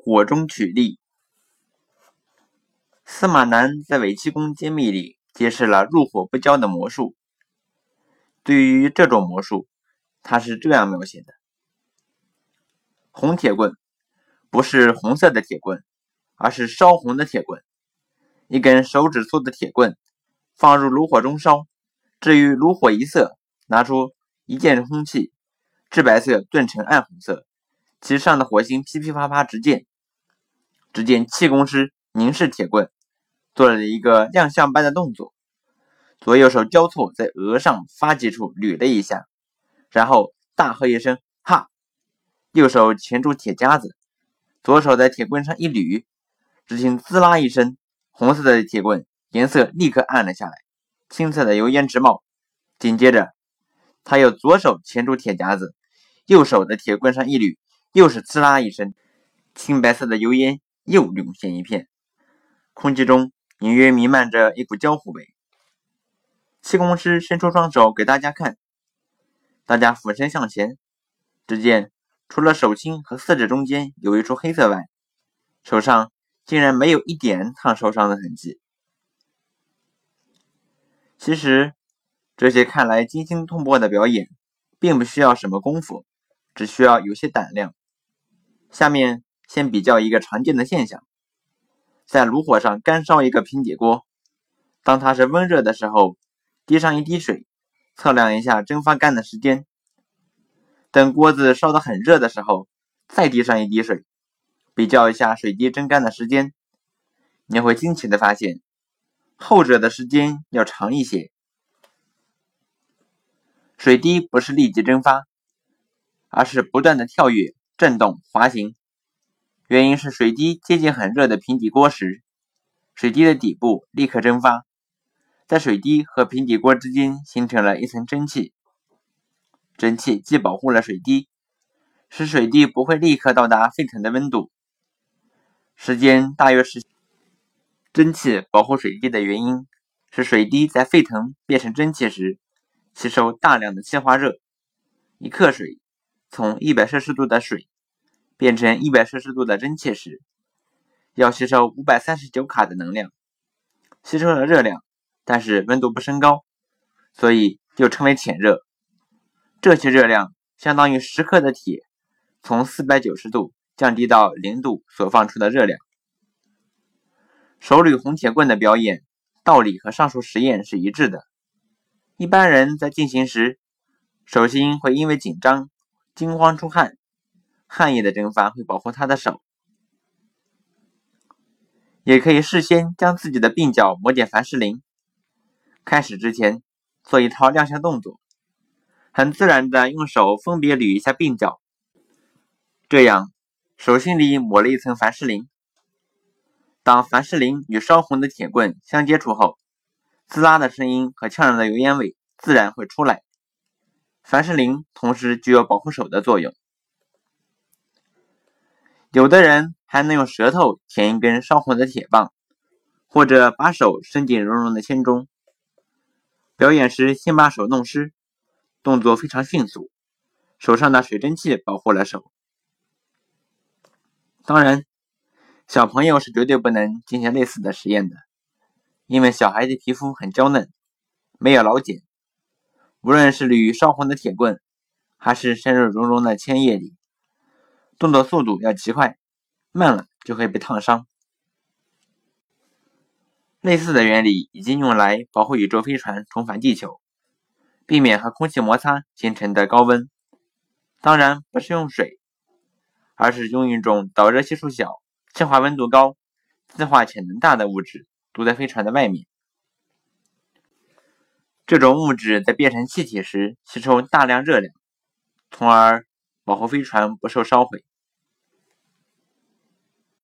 火中取栗。司马南在《伪气功揭秘》里揭示了入火不焦的魔术。对于这种魔术，他是这样描写的：红铁棍不是红色的铁棍，而是烧红的铁棍。一根手指粗的铁棍放入炉火中烧，至于炉火一色，拿出一件空气，赤白色顿成暗红色。其上的火星噼噼啪啪直溅，只见气功师凝视铁棍，做了一个亮相般的动作，左右手交错在额上发际处捋了一下，然后大喝一声“哈”，右手钳住铁夹子，左手在铁棍上一捋，只听滋啦一声，红色的铁棍颜色立刻暗了下来，青色的油烟直冒。紧接着，他又左手钳住铁夹子，右手在铁棍上一捋。又是滋啦一声，青白色的油烟又涌现一片，空气中隐约弥漫着一股焦糊味。气功师伸出双手给大家看，大家俯身向前，只见除了手心和四指中间有一处黑色外，手上竟然没有一点烫受伤的痕迹。其实，这些看来惊心动魄的表演，并不需要什么功夫，只需要有些胆量。下面先比较一个常见的现象：在炉火上干烧一个平底锅，当它是温热的时候，滴上一滴水，测量一下蒸发干的时间；等锅子烧得很热的时候，再滴上一滴水，比较一下水滴蒸干的时间。你会惊奇的发现，后者的时间要长一些。水滴不是立即蒸发，而是不断的跳跃。震动滑行，原因是水滴接近很热的平底锅时，水滴的底部立刻蒸发，在水滴和平底锅之间形成了一层蒸汽。蒸汽既保护了水滴，使水滴不会立刻到达沸腾的温度，时间大约是蒸汽保护水滴的原因，是水滴在沸腾变成蒸汽时，吸收大量的气化热，一克水。从一百摄氏度的水变成一百摄氏度的蒸汽时，要吸收五百三十九卡的能量，吸收了热量，但是温度不升高，所以又称为潜热。这些热量相当于十克的铁从四百九十度降低到零度所放出的热量。手捋红铁棍的表演道理和上述实验是一致的。一般人在进行时，手心会因为紧张。惊慌出汗，汗液的蒸发会保护他的手。也可以事先将自己的鬓角抹点凡士林。开始之前做一套亮相动作，很自然的用手分别捋一下鬓角，这样手心里抹了一层凡士林。当凡士林与烧红的铁棍相接触后，滋啦的声音和呛人的油烟味自然会出来。凡士林同时具有保护手的作用，有的人还能用舌头舔一根烧红的铁棒，或者把手伸进绒绒的铅中。表演时先把手弄湿，动作非常迅速，手上的水蒸气保护了手。当然，小朋友是绝对不能进行类似的实验的，因为小孩的皮肤很娇嫩，没有老茧。无论是捋烧红的铁棍，还是深入绒绒的铅液里，动作速度要极快，慢了就会被烫伤。类似的原理已经用来保护宇宙飞船重返地球，避免和空气摩擦形成的高温。当然不是用水，而是用一种导热系数小、气化温度高、自化潜能大的物质堵在飞船的外面。这种物质在变成气体时吸收大量热量，从而保护飞船不受烧毁。